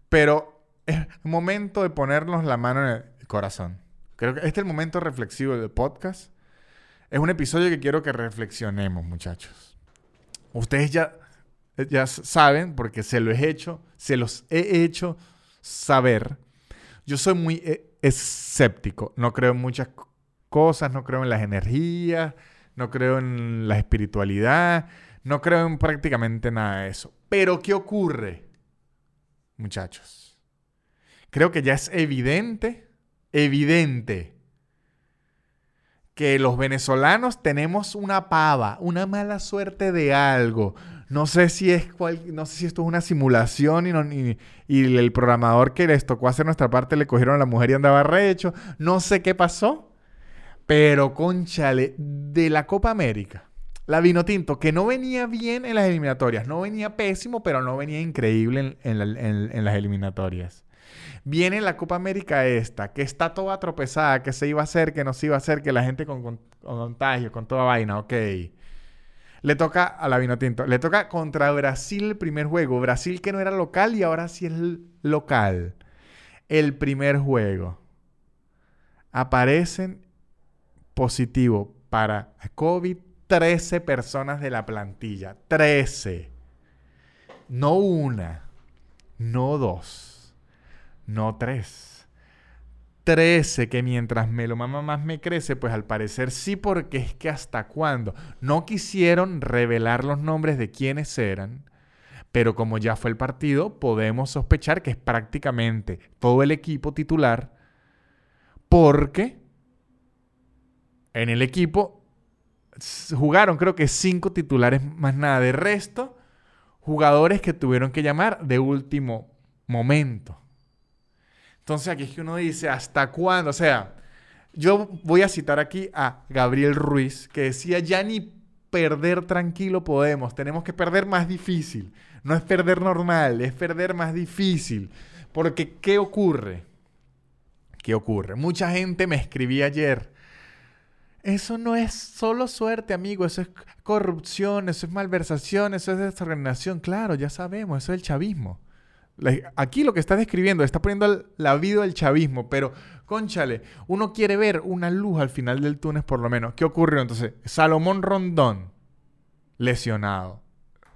pero es momento de ponernos la mano en el corazón. Creo que este es el momento reflexivo del podcast. Es un episodio que quiero que reflexionemos, muchachos. Ustedes ya, ya saben, porque se lo he hecho, se los he hecho saber. Yo soy muy eh, escéptico, no creo en muchas cosas cosas, no creo en las energías, no creo en la espiritualidad, no creo en prácticamente nada de eso. Pero ¿qué ocurre, muchachos? Creo que ya es evidente, evidente, que los venezolanos tenemos una pava, una mala suerte de algo. No sé si es no sé si esto es una simulación y, y el programador que les tocó hacer nuestra parte le cogieron a la mujer y andaba recho. No sé qué pasó. Pero, conchale, de la Copa América, la vino tinto, que no venía bien en las eliminatorias, no venía pésimo, pero no venía increíble en, las eliminatorias. Viene la Copa América esta, que está toda tropezada, que se iba a hacer, que no se iba a hacer, que la gente con, con, con contagio, con toda vaina, ok. Le toca a la vino tinto, le toca contra Brasil el primer juego. Brasil que no era local y ahora sí es local. El primer juego. Aparecen positivo para COVID 13 personas de la plantilla. 13. No una, no dos, no tres. 13 que mientras me lo mama más me crece, pues al parecer sí, porque es que hasta cuándo. No quisieron revelar los nombres de quienes eran, pero como ya fue el partido, podemos sospechar que es prácticamente todo el equipo titular, porque en el equipo jugaron creo que cinco titulares más nada. De resto, jugadores que tuvieron que llamar de último momento. Entonces aquí es que uno dice, ¿hasta cuándo? O sea, yo voy a citar aquí a Gabriel Ruiz, que decía, ya ni perder tranquilo podemos, tenemos que perder más difícil. No es perder normal, es perder más difícil. Porque, ¿qué ocurre? ¿Qué ocurre? Mucha gente me escribía ayer. Eso no es solo suerte, amigo. Eso es corrupción, eso es malversación, eso es desorganización. Claro, ya sabemos, eso es el chavismo. Aquí lo que está describiendo, está poniendo la vida del chavismo, pero conchale, uno quiere ver una luz al final del túnel por lo menos. ¿Qué ocurrió entonces? Salomón Rondón, lesionado.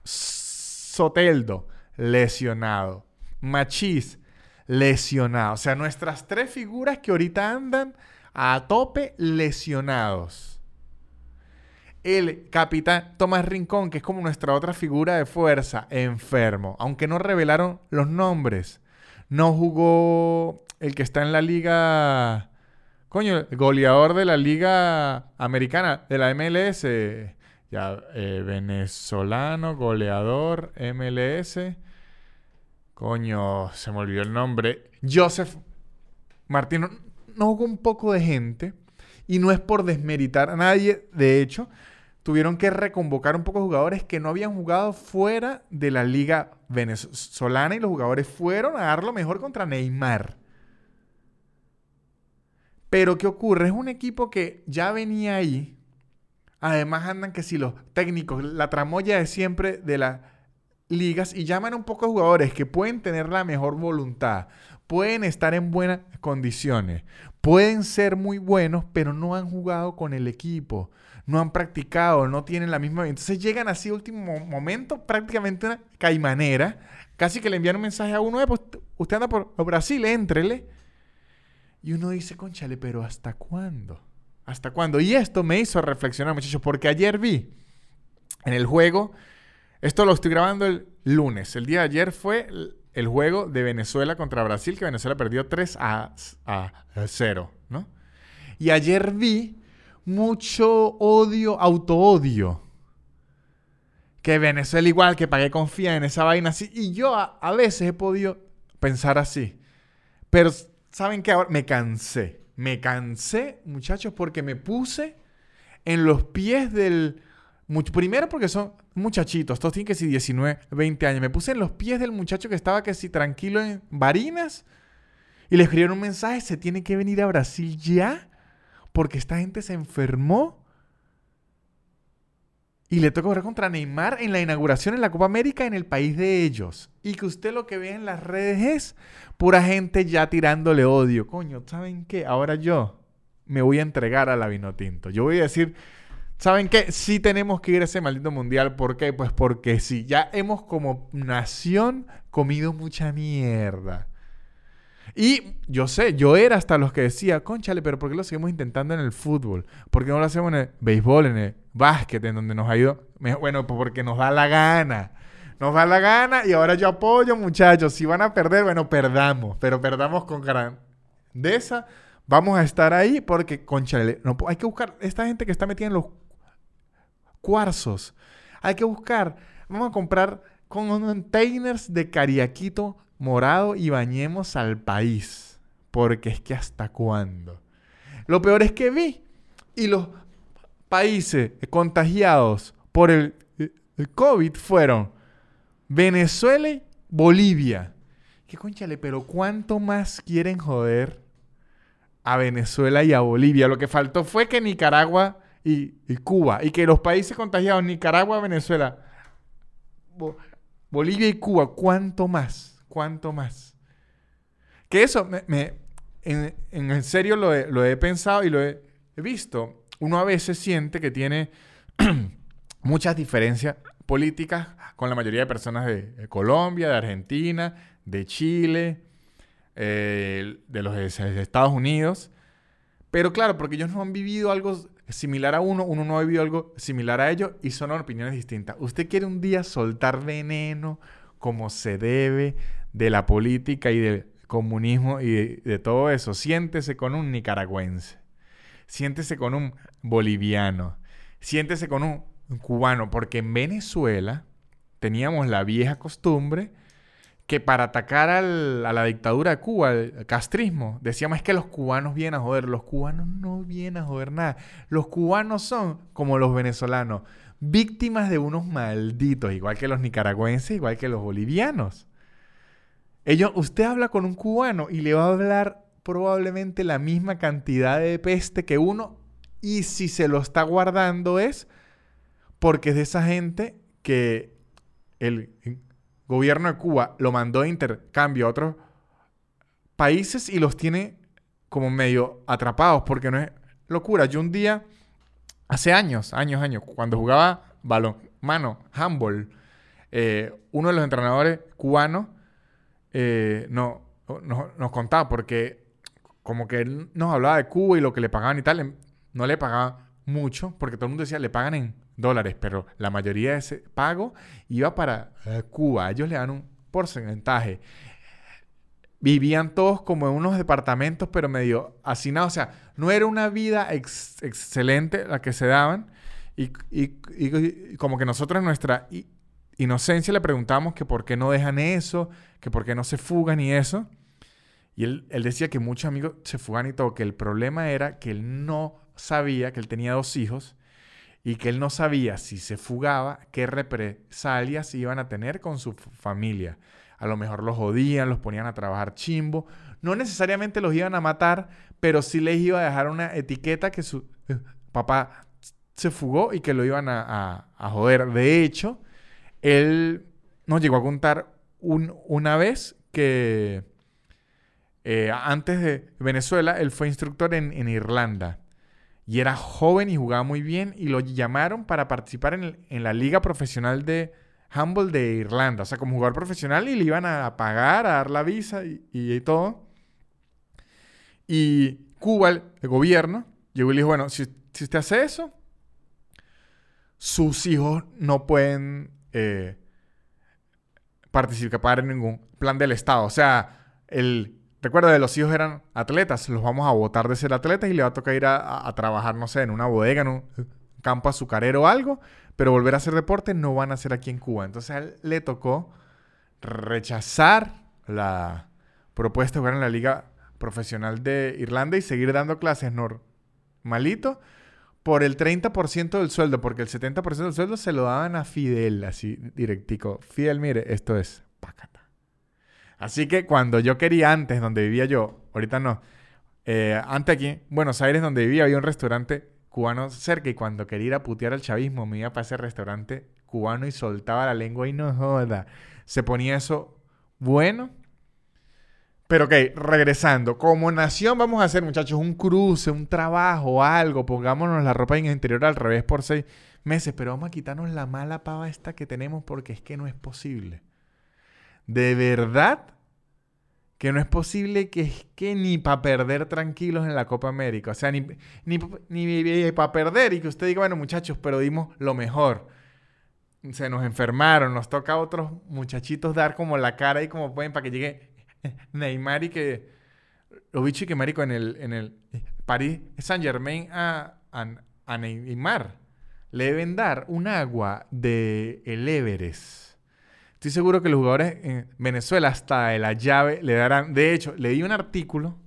Soteldo, lesionado. Machís, lesionado. O sea, nuestras tres figuras que ahorita andan a tope lesionados el capitán Tomás Rincón, que es como nuestra otra figura de fuerza, enfermo. Aunque no revelaron los nombres. No jugó el que está en la liga... Coño, el goleador de la liga americana, de la MLS. Ya, eh, venezolano, goleador, MLS. Coño, se me olvidó el nombre. Joseph Martino. No jugó un poco de gente. Y no es por desmeritar a nadie, de hecho, tuvieron que reconvocar un poco jugadores que no habían jugado fuera de la liga venezolana y los jugadores fueron a dar lo mejor contra Neymar. Pero ¿qué ocurre? Es un equipo que ya venía ahí. Además andan que si los técnicos, la tramoya de siempre de las ligas y llaman un poco a jugadores que pueden tener la mejor voluntad, pueden estar en buenas condiciones, pueden ser muy buenos, pero no han jugado con el equipo no han practicado, no tienen la misma... Entonces llegan así último momento, prácticamente una caimanera, casi que le envían un mensaje a uno, pues usted anda por Brasil, éntrele. Y uno dice, conchale, pero ¿hasta cuándo? ¿Hasta cuándo? Y esto me hizo reflexionar, muchachos, porque ayer vi en el juego, esto lo estoy grabando el lunes, el día de ayer fue el juego de Venezuela contra Brasil, que Venezuela perdió 3 a, a 0, ¿no? Y ayer vi mucho odio, auto-odio. Que Venezuela igual, que pagué confía en esa vaina así. Y yo a, veces he podido pensar así. Pero, ¿saben qué? Ahora me cansé. Me cansé, muchachos, porque me puse en los pies del... Primero porque son muchachitos, todos tienen que ser 19, 20 años. Me puse en los pies del muchacho que estaba que si tranquilo en Barinas y le escribieron un mensaje, se tiene que venir a Brasil ya porque esta gente se enfermó. Y le toca jugar contra Neymar en la inauguración en la Copa América en el país de ellos. Y que usted lo que ve en las redes es pura gente ya tirándole odio. Coño, ¿saben qué? Ahora yo me voy a entregar a la Vinotinto. Yo voy a decir, ¿saben qué? Sí tenemos que ir a ese maldito mundial. ¿Por qué? Pues porque sí, ya hemos como nación comido mucha mierda. Y yo sé, yo era hasta los que decía, conchale, pero ¿por qué lo seguimos intentando en el fútbol? ¿Por qué no lo hacemos en el béisbol, en el básquet, en donde nos ha ido? Bueno, pues porque nos da la gana. Nos da la gana y ahora yo apoyo, muchachos. Si van a perder, bueno, perdamos, pero perdamos con grandeza. Vamos a estar ahí porque, conchale, no, hay que buscar esta gente que está metida en los cuarzos. Hay que buscar, vamos a comprar containers de cariaquito morado y bañemos al país. Porque es que hasta cuándo. Lo peor es que vi y los países contagiados por el, COVID fueron Venezuela y Bolivia. ¿Qué conchale? Pero ¿cuánto más quieren joder a Venezuela y a Bolivia? Lo que faltó fue que Nicaragua y Cuba, y que los países contagiados, Nicaragua, Venezuela, Bolivia y Cuba, ¿cuánto más? ¿Cuánto más? Que eso, me, en, serio lo he, pensado y lo he, visto. Uno a veces siente que tiene muchas diferencias políticas con la mayoría de personas de, Colombia, de Argentina, de Chile, eh, de los Estados Unidos. Pero claro, porque ellos no han vivido algo similar a uno, uno no ha vivido algo similar a ellos y son opiniones distintas. Usted quiere un día soltar veneno como se debe, de la política y del comunismo y de, todo eso. Siéntese con un nicaragüense, siéntese con un boliviano, siéntese con un cubano, porque en Venezuela teníamos la vieja costumbre que para atacar a la dictadura de Cuba, el castrismo, decíamos es que los cubanos vienen a joder. Los cubanos no vienen a joder nada. Los cubanos son como los venezolanos, víctimas de unos malditos, igual que los nicaragüenses, igual que los bolivianos. Ellos, usted habla con un cubano y le va a hablar probablemente la misma cantidad de peste que uno y si se lo está guardando es porque es de esa gente que el gobierno de Cuba lo mandó de intercambio a otros países y los tiene como medio atrapados porque no es locura. Yo un día, hace años, años, años, cuando jugaba balón, mano, handball, eh, uno de los entrenadores cubanos eh, no, nos contaba porque como que él nos hablaba de Cuba y lo que le pagaban y tal, em, no le pagaban mucho, porque todo el mundo decía, le pagan en dólares, pero la mayoría de ese pago iba para eh, Cuba. Ellos le dan un porcentaje. Vivían todos como en unos departamentos, pero medio hacinados. O sea, no era una vida excelente la que se daban. Y, como que nosotros nuestra inocencia le preguntamos que por qué no dejan eso, que por qué no se fugan y eso. Y él, él decía que muchos amigos se fugan y todo, que el problema era que él no sabía que él tenía dos hijos y que él no sabía si se fugaba qué represalias iban a tener con su familia. A lo mejor los jodían, los ponían a trabajar chimbo. No necesariamente los iban a matar, pero sí les iba a dejar una etiqueta que su eh, papá se fugó y que lo iban a, joder. De hecho, él nos llegó a contar una vez que eh, antes de Venezuela, él fue instructor en Irlanda y era joven y jugaba muy bien y lo llamaron para participar en, la liga profesional de handball de Irlanda, o sea, como jugador profesional y le iban a pagar, a dar la visa y, todo. Y Cuba, el, gobierno, llegó y le dijo, bueno, si, usted hace eso, sus hijos no pueden eh, participar en ningún plan del Estado. O sea, el Recuerda, de los hijos eran atletas, los vamos a votar de ser atletas y le va a tocar ir a, trabajar, no sé, en una bodega, en un campo azucarero o algo, pero volver a hacer deporte no van a hacer aquí en Cuba. Entonces a él le tocó rechazar la propuesta de jugar en la liga profesional de Irlanda y seguir dando clases normalito por el 30% del sueldo, porque el 70% del sueldo se lo daban a Fidel, así directico. Fidel, mire, esto es Así que cuando yo quería antes, donde vivía yo, ahorita no, eh, antes aquí, Buenos Aires, donde vivía, había un restaurante cubano cerca y cuando quería ir a putear al chavismo, me iba para ese restaurante cubano y soltaba la lengua y no joda. Se ponía eso bueno. Pero ok, regresando. Como nación vamos a hacer, muchachos, un cruce, un trabajo, algo. Pongámonos la ropa en el interior al revés por seis meses. Pero vamos a quitarnos la mala pava esta que tenemos porque es que no es posible de verdad que no es posible que es que ni para perder tranquilos en la Copa América. O sea, ni, ni, para perder y que usted diga, bueno, muchachos, pero dimos lo mejor. Se nos enfermaron, nos toca a otros muchachitos dar como la cara y como pueden para que llegue Neymar y que lo bicho y que marico en el, en el París Saint Germain a, a, Neymar le deben dar un agua de el Everest Estoy seguro que los jugadores en Venezuela hasta de la llave le darán. De hecho, leí un artículo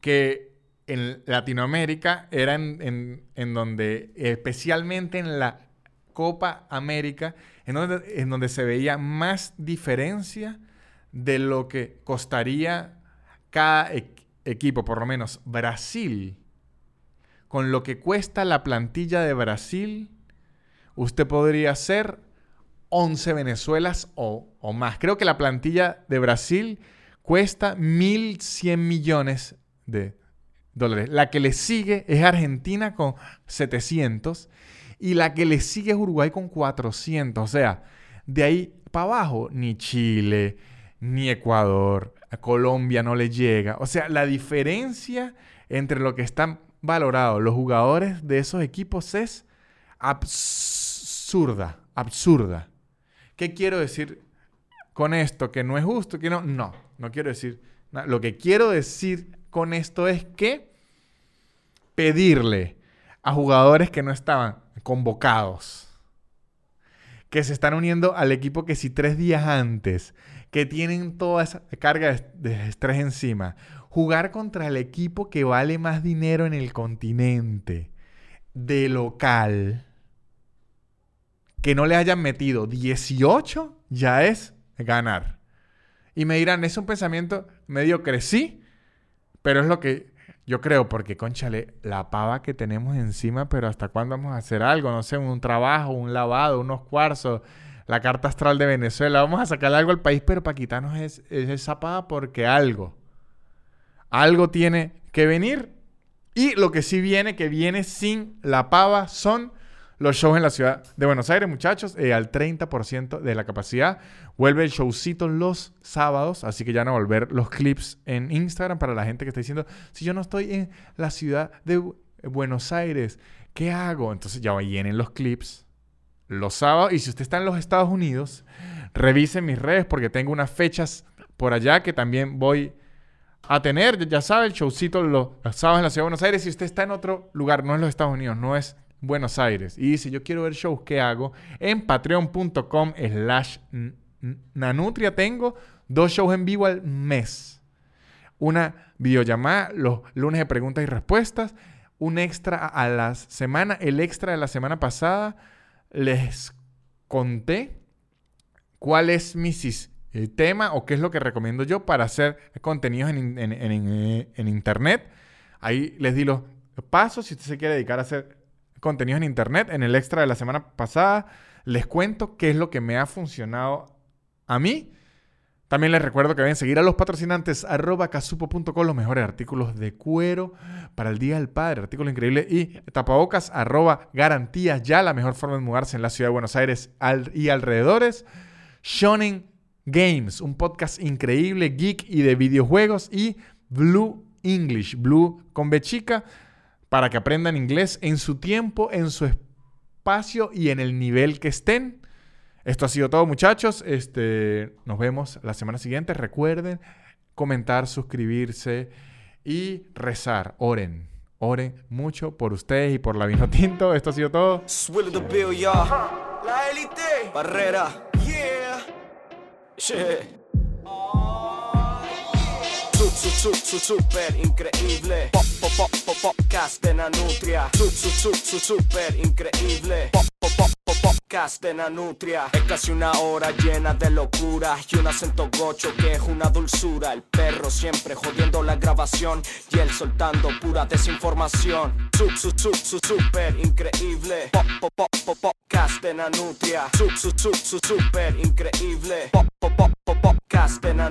que en Latinoamérica era en, donde, especialmente en la Copa América, en donde, en donde se veía más diferencia de lo que costaría cada equipo, por lo menos Brasil. Con lo que cuesta la plantilla de Brasil, usted podría ser 11 Venezuelas o, más. Creo que la plantilla de Brasil cuesta 1.100 millones de dólares. La que le sigue es Argentina con 700 y la que le sigue es Uruguay con 400. O sea, de ahí para abajo ni Chile, ni Ecuador, a Colombia no le llega. O sea, la diferencia entre lo que están valorados los jugadores de esos equipos es absurda, absurda. ¿Qué quiero decir con esto? ¿Que no es justo? ¿Que no? No, no quiero decir. Lo que quiero decir con esto es que pedirle a jugadores que no estaban convocados, que se están uniendo al equipo que si tres días antes, que tienen toda esa carga de, estrés encima, jugar contra el equipo que vale más dinero en el continente, de local, que no le hayan metido 18, ya es ganar. Y me dirán, es un pensamiento medio crecí, pero es lo que yo creo, porque, conchale, la pava que tenemos encima, pero ¿hasta cuándo vamos a hacer algo? No sé, un trabajo, un lavado, unos cuarzos, la carta astral de Venezuela. Vamos a sacarle algo al país, pero para quitarnos es, esa pava porque algo, algo tiene que venir. Y lo que sí viene, que viene sin la pava, son los shows en la ciudad de Buenos Aires, muchachos, eh, al 30% de la capacidad. Vuelve el showcito los sábados, así que ya van a volver los clips en Instagram para la gente que está diciendo, si yo no estoy en la ciudad de Buenos Aires, ¿qué hago? Entonces ya vienen los clips los sábados. Y si usted está en los Estados Unidos, revise mis redes porque tengo unas fechas por allá que también voy a tener. Ya sabe, el showcito los, sábados en la ciudad de Buenos Aires. Si usted está en otro lugar, no en los Estados Unidos, no es Buenos Aires y dice, yo quiero ver shows, ¿qué hago? En patreon.com slash nanutria tengo dos shows en vivo al mes. Una videollamada los lunes de preguntas y respuestas, un extra a la semana. El extra de la semana pasada les conté cuál es mi tema o qué es lo que recomiendo yo para hacer contenidos en, en internet. Ahí les di los pasos si usted se quiere dedicar a hacer contenidos en internet. En el extra de la semana pasada les cuento qué es lo que me ha funcionado a mí. También les recuerdo que deben seguir a los patrocinantes arroba casupo.com, los mejores artículos de cuero para el Día del Padre, artículos increíbles y tapabocas arroba garantías ya, la mejor forma de mudarse en la ciudad de Buenos Aires y alrededores. Shonen Games, un podcast increíble, geek y de videojuegos y Blue English, Blue con B chica para que aprendan inglés en su tiempo, en su espacio y en el nivel que estén. Esto ha sido todo, muchachos. Este, nos vemos la semana siguiente. Recuerden comentar, suscribirse y rezar. Oren. Oren mucho por ustedes y por la vino tinto. Esto ha sido todo. La élite. Barrera. Yeah. Su, su, su, super increíble. Pop, pop, pop, pop, podcast de Nanutria. Su, su, su, su, super increíble. Pop, pop, pop, pop, podcast de. Es casi una hora llena de locura y un acento gocho que es una dulzura. El perro siempre jodiendo la grabación y él soltando pura desinformación. Su, su, su, su, super increíble. Pop, pop, pop, pop, podcast de su, super increíble. Pop, pop, pop, pop, podcast de Nanutria.